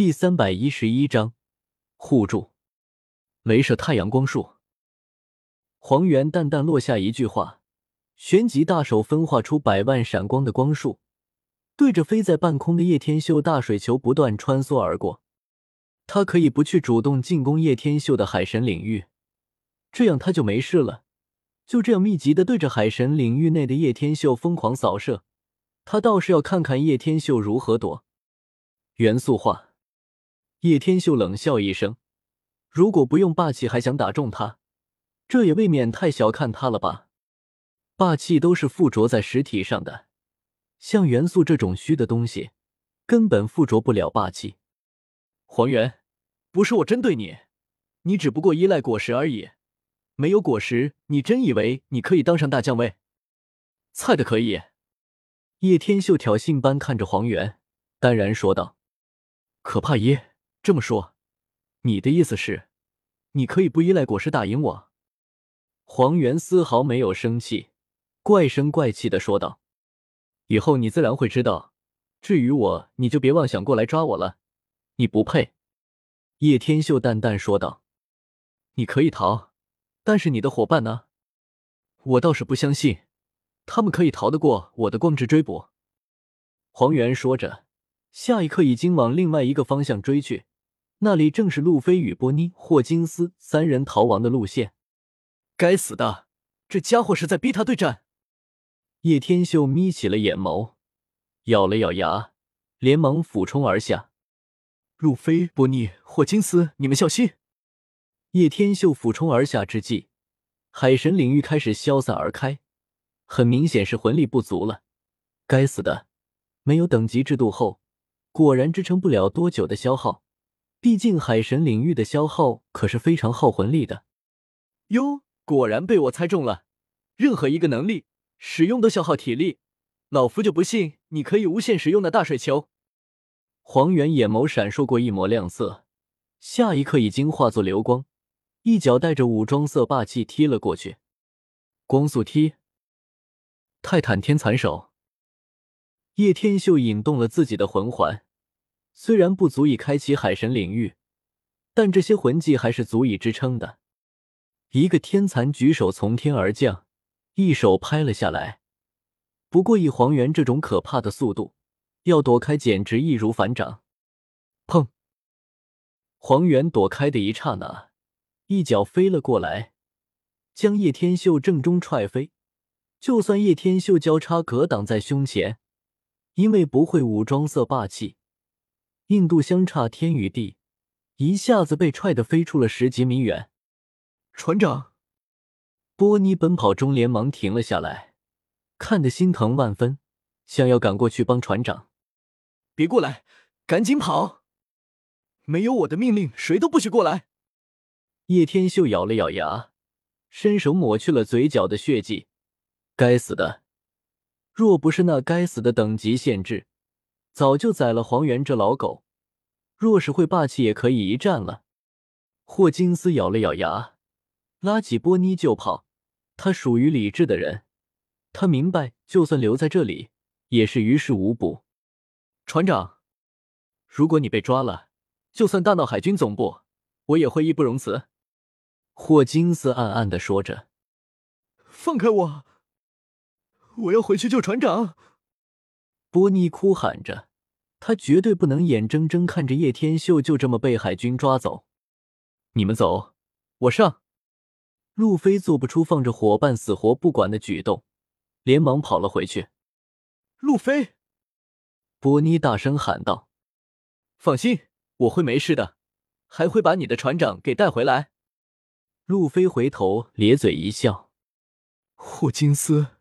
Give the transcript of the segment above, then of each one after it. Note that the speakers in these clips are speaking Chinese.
第三百一十一章互助。镭射太阳光束。黄猿淡淡落下一句话，旋即大手分化出百万闪光的光束，对着飞在半空的叶天秀大水球不断穿梭而过。他可以不去主动进攻叶天秀的海神领域，这样他就没事了。就这样密集的对着海神领域内的叶天秀疯狂扫射，他倒是要看看叶天秀如何躲。元素化。叶天秀冷笑一声：“如果不用霸气还想打中他，这也未免太小看他了吧？霸气都是附着在实体上的，像元素这种虚的东西，根本附着不了霸气。”黄猿，不是我针对你，你只不过依赖果实而已。没有果实，你真以为你可以当上大将位？菜的可以。叶天秀挑衅般看着黄猿，淡然说道：“可怕耶。”这么说，你的意思是，你可以不依赖果实打赢我？黄猿丝毫没有生气，怪声怪气的说道：“以后你自然会知道。至于我，你就别妄想过来抓我了，你不配。”叶天秀淡淡说道：“你可以逃，但是你的伙伴呢？我倒是不相信，他们可以逃得过我的光之追捕。”黄猿说着，下一刻已经往另外一个方向追去。那里正是路飞与波妮、霍金斯三人逃亡的路线。该死的，这家伙是在逼他对战。叶天秀眯起了眼眸，咬了咬牙，连忙俯冲而下。路飞、波妮、霍金斯，你们小心！叶天秀俯冲而下之际，海神领域开始消散而开，很明显是魂力不足了。该死的，没有等级制度后，果然支撑不了多久的消耗。毕竟海神领域的消耗可是非常耗魂力的。哟，果然被我猜中了。任何一个能力使用都消耗体力，老夫就不信你可以无限使用的大水球。黄猿眼眸闪烁过一抹亮色，下一刻已经化作流光，一脚带着武装色霸气踢了过去。光速踢，泰坦天蚕手。叶天秀引动了自己的魂环。虽然不足以开启海神领域，但这些魂技还是足以支撑的。一个天蚕举手从天而降，一手拍了下来。不过以黄猿这种可怕的速度，要躲开简直易如反掌。砰！黄猿躲开的一刹那，一脚飞了过来，将叶天秀正中踹飞。就算叶天秀交叉格挡在胸前，因为不会武装色霸气。硬度相差天与地，一下子被踹得飞出了十几米远。船长，波尼奔跑中连忙停了下来，看得心疼万分，想要赶过去帮船长。别过来，赶紧跑！没有我的命令，谁都不许过来。叶天秀咬了咬牙，伸手抹去了嘴角的血迹。该死的，若不是那该死的等级限制。早就宰了黄猿这老狗，若是会霸气，也可以一战了。霍金斯咬了咬牙，拉起波妮就跑。他属于理智的人，他明白，就算留在这里，也是于事无补。船长，如果你被抓了，就算大闹海军总部，我也会义不容辞。霍金斯暗暗的说着：“放开我，我要回去救船长。”波妮哭喊着，他绝对不能眼睁睁看着叶天秀就这么被海军抓走。你们走，我上。路飞做不出放着伙伴死活不管的举动，连忙跑了回去。路飞，波妮大声喊道：“放心，我会没事的，还会把你的船长给带回来。”路飞回头咧嘴一笑：“霍金斯，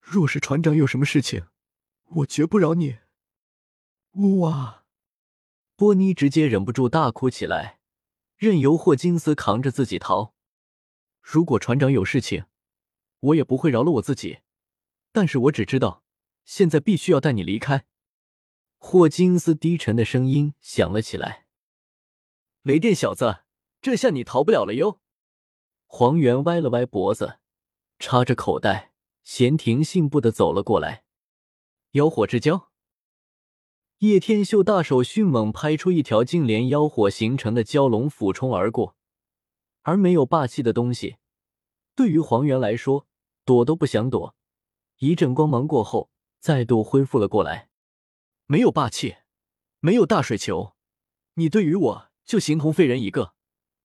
若是船长有什么事情。”我绝不饶你！哇！波妮直接忍不住大哭起来，任由霍金斯扛着自己逃。如果船长有事情，我也不会饶了我自己。但是我只知道，现在必须要带你离开。霍金斯低沉的声音响了起来：“雷电小子，这下你逃不了了哟！”黄猿歪了歪脖子，插着口袋，闲庭信步的走了过来。妖火之交，叶天秀大手迅猛拍出一条净莲妖火形成的蛟龙，俯冲而过。而没有霸气的东西，对于黄猿来说，躲都不想躲。一阵光芒过后，再度恢复了过来。没有霸气，没有大水球，你对于我就形同废人一个，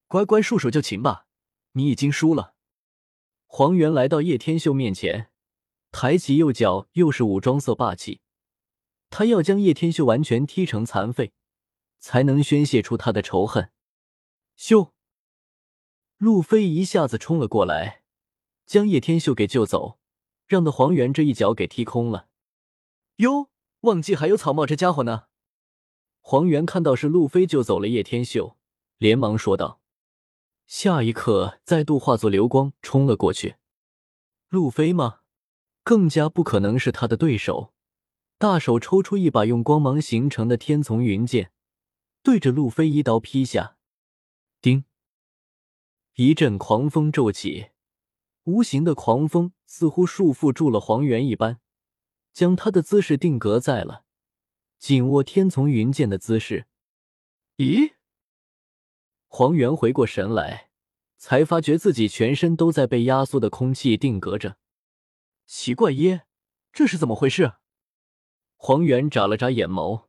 乖乖束手就擒吧。你已经输了。黄猿来到叶天秀面前，抬起右脚，又是武装色霸气。他要将叶天秀完全踢成残废，才能宣泄出他的仇恨。咻！路飞一下子冲了过来，将叶天秀给救走，让的黄猿这一脚给踢空了。哟，忘记还有草帽这家伙呢！黄猿看到是路飞救走了叶天秀，连忙说道。下一刻，再度化作流光冲了过去。路飞吗？更加不可能是他的对手。大手抽出一把用光芒形成的天丛云剑，对着路飞一刀劈下。叮！一阵狂风骤起，无形的狂风似乎束缚住了黄猿一般，将他的姿势定格在了紧握天丛云剑的姿势。咦？黄猿回过神来，才发觉自己全身都在被压缩的空气定格着。奇怪耶，这是怎么回事？黄猿眨了眨眼眸，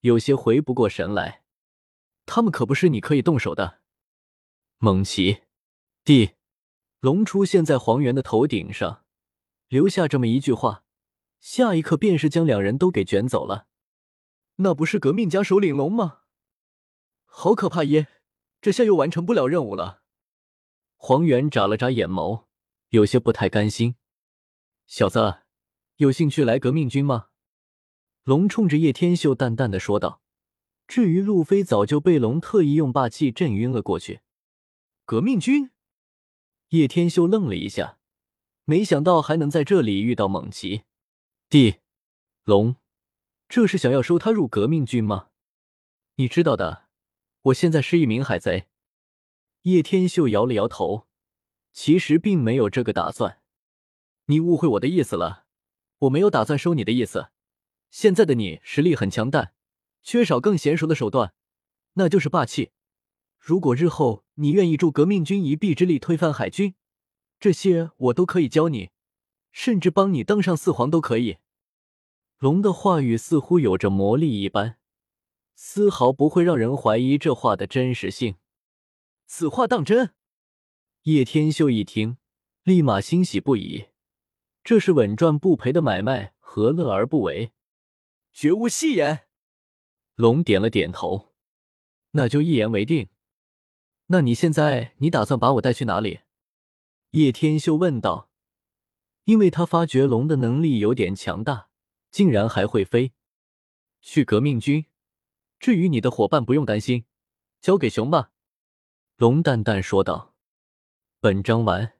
有些回不过神来。他们可不是你可以动手的。猛奇，地龙出现在黄猿的头顶上，留下这么一句话，下一刻便是将两人都给卷走了。那不是革命家首领龙吗？好可怕耶！这下又完成不了任务了。黄猿眨了眨眼眸，有些不太甘心。小子，有兴趣来革命军吗？龙冲着叶天秀淡淡的说道：“至于路飞，早就被龙特意用霸气震晕了过去。”革命军？叶天秀愣了一下，没想到还能在这里遇到猛奇。弟龙，这是想要收他入革命军吗？你知道的，我现在是一名海贼。叶天秀摇了摇头，其实并没有这个打算。你误会我的意思了，我没有打算收你的意思。现在的你实力很强，但缺少更娴熟的手段，那就是霸气。如果日后你愿意助革命军一臂之力推翻海军，这些我都可以教你，甚至帮你登上四皇都可以。龙的话语似乎有着魔力一般，丝毫不会让人怀疑这话的真实性。此话当真？叶天秀一听，立马欣喜不已。这是稳赚不赔的买卖，何乐而不为？绝无戏言。龙点了点头，那就一言为定。那你现在你打算把我带去哪里？叶天秀问道。因为他发觉龙的能力有点强大，竟然还会飞。去革命军。至于你的伙伴，不用担心，交给熊吧。龙淡淡说道。本章完。